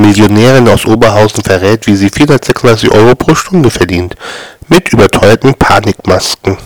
Millionärin aus Oberhausen verrät, wie sie 436 Euro pro Stunde verdient. Mit überteuerten Panikmasken